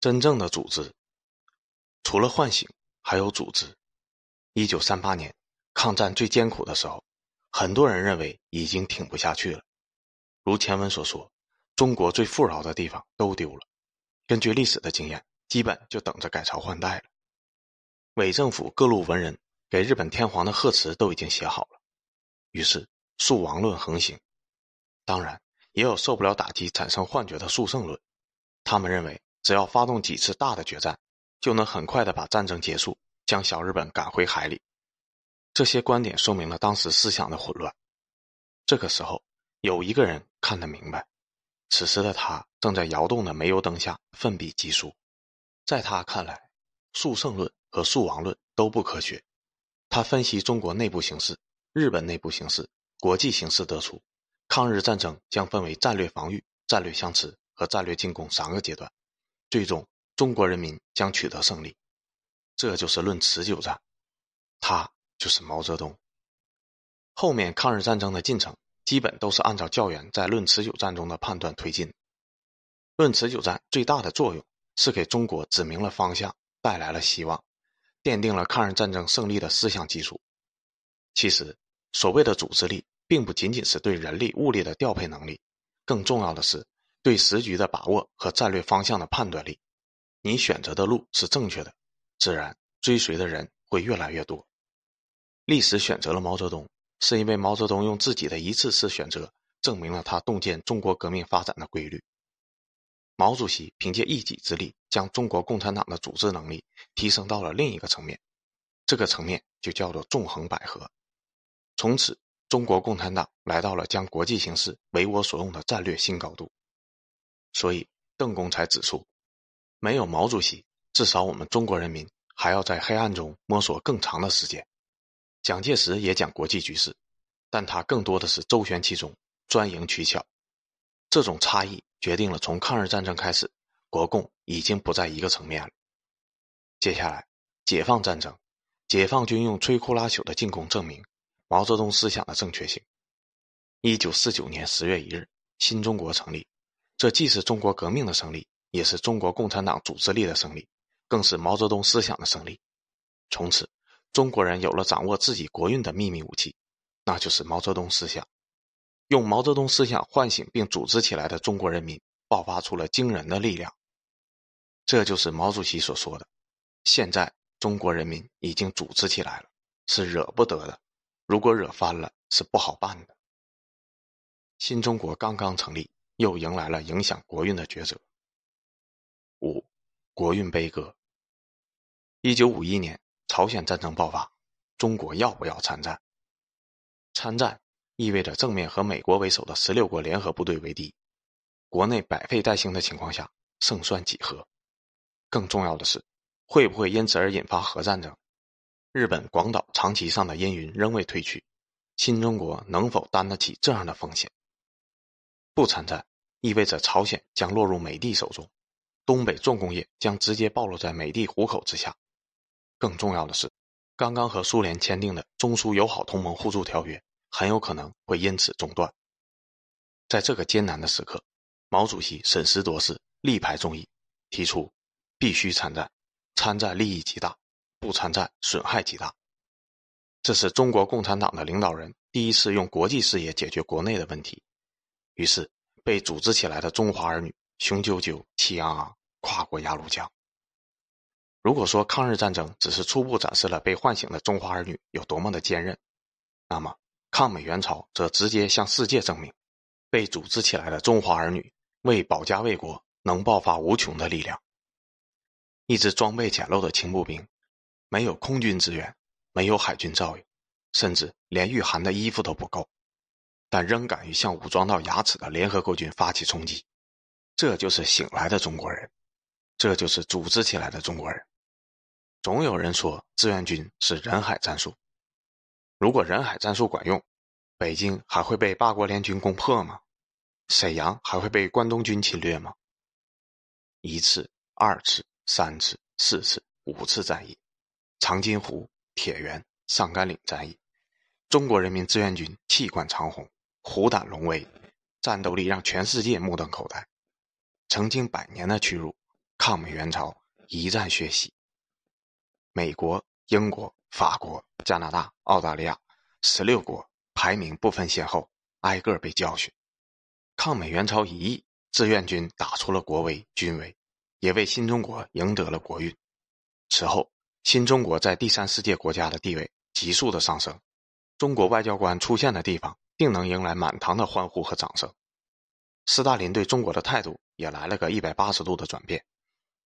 真正的组织，除了唤醒，还有组织。一九三八年，抗战最艰苦的时候，很多人认为已经挺不下去了。如前文所说，中国最富饶的地方都丢了。根据历史的经验，基本就等着改朝换代了。伪政府各路文人给日本天皇的贺词都已经写好了，于是速亡论横行。当然，也有受不了打击产生幻觉的速胜论。他们认为，只要发动几次大的决战，就能很快的把战争结束。将小日本赶回海里，这些观点说明了当时思想的混乱。这个时候，有一个人看得明白，此时的他正在摇动的煤油灯下奋笔疾书。在他看来，速胜论和速亡论都不科学。他分析中国内部形势、日本内部形势、国际形势，得出抗日战争将分为战略防御、战略相持和战略进攻三个阶段，最终中国人民将取得胜利。这就是论持久战，他就是毛泽东。后面抗日战争的进程基本都是按照教员在论持久战中的判断推进。论持久战最大的作用是给中国指明了方向，带来了希望，奠定了抗日战争胜利的思想基础。其实，所谓的组织力，并不仅仅是对人力物力的调配能力，更重要的是对时局的把握和战略方向的判断力。你选择的路是正确的。自然追随的人会越来越多。历史选择了毛泽东，是因为毛泽东用自己的一次次选择，证明了他洞见中国革命发展的规律。毛主席凭借一己之力，将中国共产党的组织能力提升到了另一个层面，这个层面就叫做纵横捭阖。从此，中国共产党来到了将国际形势为我所用的战略新高度。所以，邓公才指出，没有毛主席。至少我们中国人民还要在黑暗中摸索更长的时间。蒋介石也讲国际局势，但他更多的是周旋其中，钻营取巧。这种差异决定了从抗日战争开始，国共已经不在一个层面了。接下来，解放战争，解放军用摧枯拉朽的进攻证明毛泽东思想的正确性。一九四九年十月一日，新中国成立，这既是中国革命的胜利，也是中国共产党组织力的胜利。更是毛泽东思想的胜利。从此，中国人有了掌握自己国运的秘密武器，那就是毛泽东思想。用毛泽东思想唤醒并组织起来的中国人民，爆发出了惊人的力量。这就是毛主席所说的：“现在中国人民已经组织起来了，是惹不得的；如果惹翻了，是不好办的。”新中国刚刚成立，又迎来了影响国运的抉择。五，国运悲歌。一九五一年，朝鲜战争爆发，中国要不要参战？参战意味着正面和美国为首的十六国联合部队为敌，国内百废待兴的情况下，胜算几何？更重要的是，会不会因此而引发核战争？日本广岛长崎上的阴云仍未退去，新中国能否担得起这样的风险？不参战意味着朝鲜将落入美帝手中，东北重工业将直接暴露在美帝虎口之下。更重要的是，刚刚和苏联签订的中苏友好同盟互助条约很有可能会因此中断。在这个艰难的时刻，毛主席审时度势，力排众议，提出必须参战，参战利益极大，不参战损害极大。这是中国共产党的领导人第一次用国际视野解决国内的问题。于是，被组织起来的中华儿女雄赳赳、气昂昂，跨过鸭绿江。如果说抗日战争只是初步展示了被唤醒的中华儿女有多么的坚韧，那么抗美援朝则直接向世界证明，被组织起来的中华儿女为保家卫国能爆发无穷的力量。一支装备简陋的轻步兵，没有空军支援，没有海军照应，甚至连御寒的衣服都不够，但仍敢于向武装到牙齿的联合国军发起冲击。这就是醒来的中国人，这就是组织起来的中国人。总有人说志愿军是人海战术，如果人海战术管用，北京还会被八国联军攻破吗？沈阳还会被关东军侵略吗？一次、二次、三次、四次、五次战役，长津湖、铁原、上甘岭战役，中国人民志愿军气贯长虹，虎胆龙威，战斗力让全世界目瞪口呆。曾经百年的屈辱，抗美援朝一战血洗。美国、英国、法国、加拿大、澳大利亚十六国排名不分先后，挨个被教训。抗美援朝一役，志愿军打出了国威军威，也为新中国赢得了国运。此后，新中国在第三世界国家的地位急速的上升，中国外交官出现的地方，定能迎来满堂的欢呼和掌声。斯大林对中国的态度也来了个一百八十度的转变，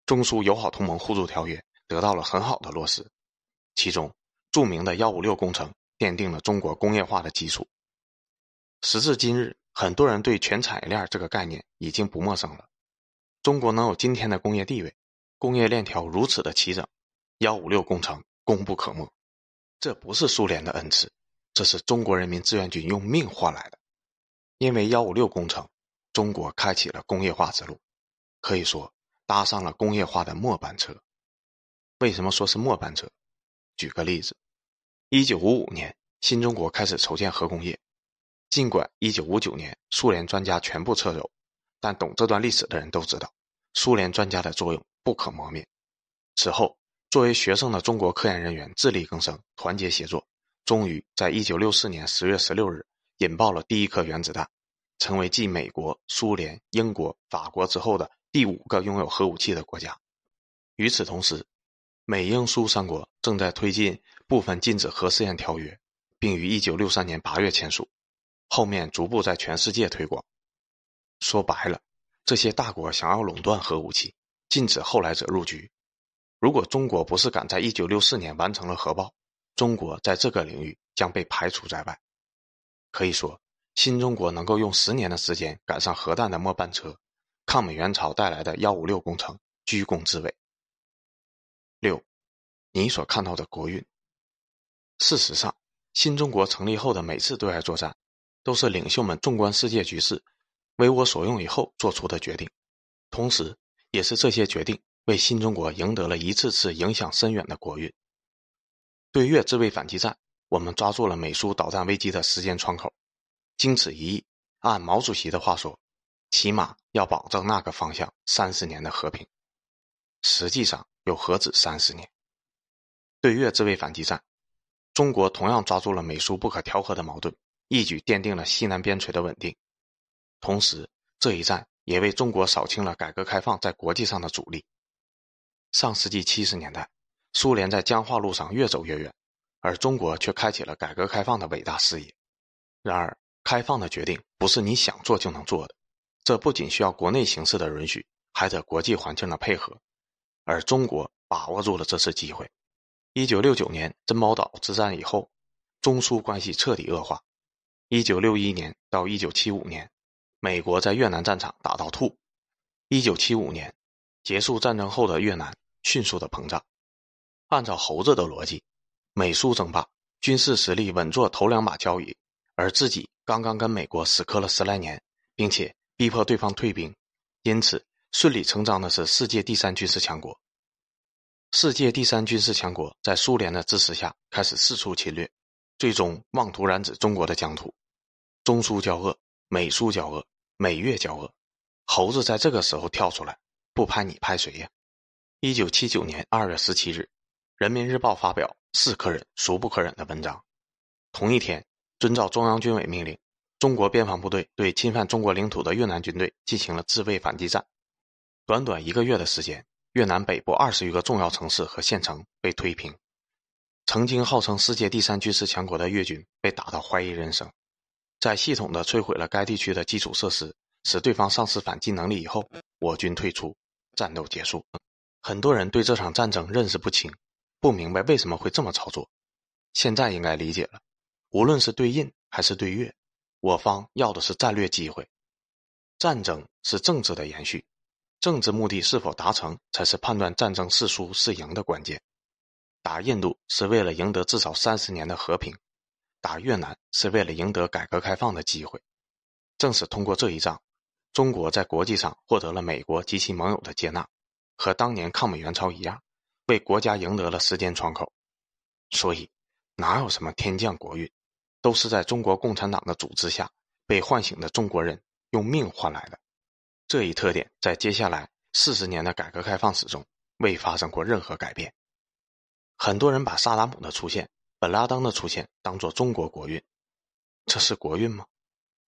中苏友好同盟互助条约得到了很好的落实，其中著名的“幺五六”工程奠定了中国工业化的基础。时至今日，很多人对全产业链这个概念已经不陌生了。中国能有今天的工业地位，工业链条如此的齐整，“幺五六”工程功不可没。这不是苏联的恩赐，这是中国人民志愿军用命换来的。因为“幺五六”工程。中国开启了工业化之路，可以说搭上了工业化的末班车。为什么说是末班车？举个例子，一九五五年，新中国开始筹建核工业。尽管一九五九年苏联专家全部撤走，但懂这段历史的人都知道，苏联专家的作用不可磨灭。此后，作为学生的中国科研人员自力更生，团结协作，终于在一九六四年十月十六日引爆了第一颗原子弹。成为继美国、苏联、英国、法国之后的第五个拥有核武器的国家。与此同时，美英苏三国正在推进部分禁止核试验条约，并于1963年8月签署，后面逐步在全世界推广。说白了，这些大国想要垄断核武器，禁止后来者入局。如果中国不是赶在1964年完成了核爆，中国在这个领域将被排除在外。可以说。新中国能够用十年的时间赶上核弹的末班车，抗美援朝带来的“幺五六”工程居功至伟。六，你所看到的国运。事实上，新中国成立后的每次对外作战，都是领袖们纵观世界局势、为我所用以后做出的决定，同时，也是这些决定为新中国赢得了一次次影响深远的国运。对越自卫反击战，我们抓住了美苏导弹危机的时间窗口。经此一役，按毛主席的话说，起码要保证那个方向三十年的和平。实际上又何止三十年？对越自卫反击战，中国同样抓住了美苏不可调和的矛盾，一举奠定了西南边陲的稳定。同时，这一战也为中国扫清了改革开放在国际上的阻力。上世纪七十年代，苏联在僵化路上越走越远，而中国却开启了改革开放的伟大事业。然而，开放的决定不是你想做就能做的，这不仅需要国内形势的允许，还得国际环境的配合。而中国把握住了这次机会。一九六九年珍宝岛之战以后，中苏关系彻底恶化。一九六一年到一九七五年，美国在越南战场打到吐。一九七五年结束战争后的越南迅速的膨胀。按照猴子的逻辑，美苏争霸，军事实力稳坐头两把交椅，而自己。刚刚跟美国死磕了十来年，并且逼迫对方退兵，因此顺理成章的是世界第三军事强国。世界第三军事强国在苏联的支持下开始四处侵略，最终妄图染指中国的疆土。中苏交恶，美苏交恶，美越交恶，猴子在这个时候跳出来，不拍你拍谁呀？一九七九年二月十七日，《人民日报》发表“是可忍，孰不可忍”的文章。同一天。遵照中央军委命令，中国边防部队对侵犯中国领土的越南军队进行了自卫反击战。短短一个月的时间，越南北部二十余个重要城市和县城被推平。曾经号称世界第三军事强国的越军被打到怀疑人生。在系统的摧毁了该地区的基础设施，使对方丧失反击能力以后，我军退出，战斗结束。很多人对这场战争认识不清，不明白为什么会这么操作。现在应该理解了。无论是对印还是对越，我方要的是战略机会。战争是政治的延续，政治目的是否达成，才是判断战争是输是赢的关键。打印度是为了赢得至少三十年的和平，打越南是为了赢得改革开放的机会。正是通过这一仗，中国在国际上获得了美国及其盟友的接纳，和当年抗美援朝一样，为国家赢得了时间窗口。所以，哪有什么天降国运？都是在中国共产党的组织下被唤醒的中国人用命换来的，这一特点在接下来四十年的改革开放史中未发生过任何改变。很多人把萨达姆的出现、本拉登的出现当作中国国运，这是国运吗？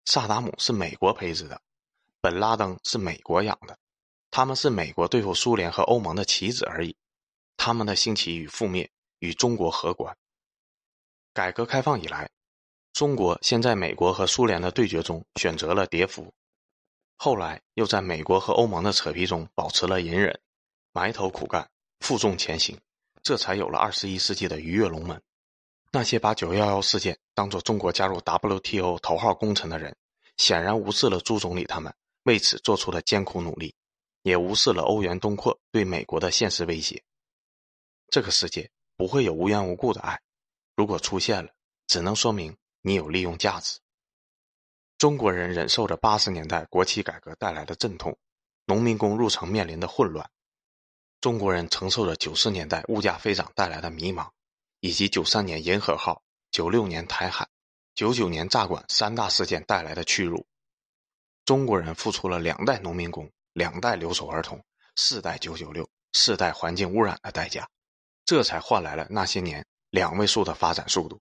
萨达姆是美国培植的，本拉登是美国养的，他们是美国对付苏联和欧盟的棋子而已。他们的兴起与覆灭与中国何关？改革开放以来，中国先在美国和苏联的对决中选择了跌伏，后来又在美国和欧盟的扯皮中保持了隐忍，埋头苦干，负重前行，这才有了二十一世纪的鱼跃龙门。那些把九幺幺事件当作中国加入 WTO 头号功臣的人，显然无视了朱总理他们为此做出的艰苦努力，也无视了欧元东扩对美国的现实威胁。这个世界不会有无缘无故的爱，如果出现了，只能说明你有利用价值。中国人忍受着八十年代国企改革带来的阵痛，农民工入城面临的混乱；中国人承受着九十年代物价飞涨带来的迷茫，以及九三年银河号、九六年台海、九九年炸管三大事件带来的屈辱。中国人付出了两代农民工、两代留守儿童、四代九九六、四代环境污染的代价。这才换来了那些年两位数的发展速度。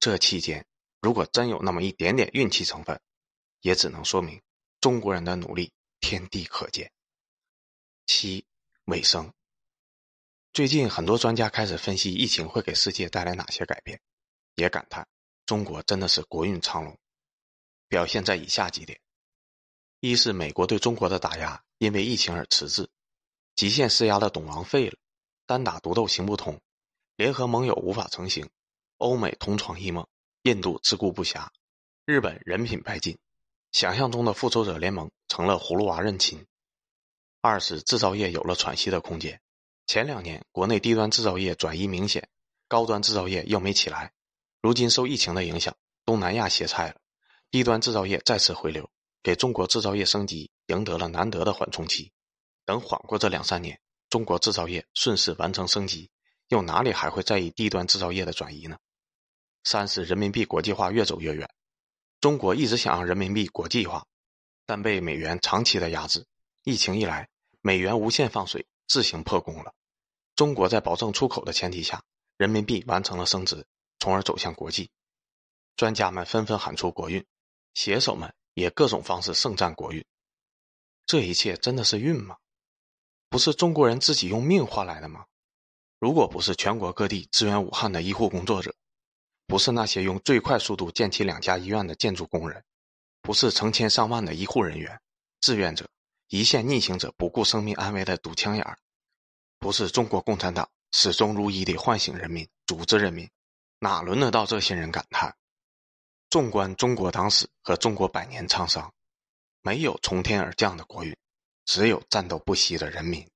这期间，如果真有那么一点点运气成分，也只能说明中国人的努力天地可见。七尾声。最近很多专家开始分析疫情会给世界带来哪些改变，也感叹中国真的是国运昌隆。表现在以下几点：一是美国对中国的打压因为疫情而迟滞，极限施压的董王废了。单打独斗行不通，联合盟友无法成行，欧美同床异梦，印度自顾不暇，日本人品败尽，想象中的复仇者联盟成了葫芦娃认亲。二是制造业有了喘息的空间，前两年国内低端制造业转移明显，高端制造业又没起来，如今受疫情的影响，东南亚歇菜了，低端制造业再次回流，给中国制造业升级赢得了难得的缓冲期。等缓过这两三年。中国制造业顺势完成升级，又哪里还会在意低端制造业的转移呢？三是人民币国际化越走越远，中国一直想让人民币国际化，但被美元长期的压制。疫情一来，美元无限放水，自行破功了。中国在保证出口的前提下，人民币完成了升值，从而走向国际。专家们纷纷喊出国运，写手们也各种方式盛赞国运。这一切真的是运吗？不是中国人自己用命换来的吗？如果不是全国各地支援武汉的医护工作者，不是那些用最快速度建起两家医院的建筑工人，不是成千上万的医护人员、志愿者、一线逆行者不顾生命安危的堵枪眼儿，不是中国共产党始终如一地唤醒人民、组织人民，哪轮得到这些人感叹？纵观中国党史和中国百年沧桑，没有从天而降的国运。只有战斗不息的人民。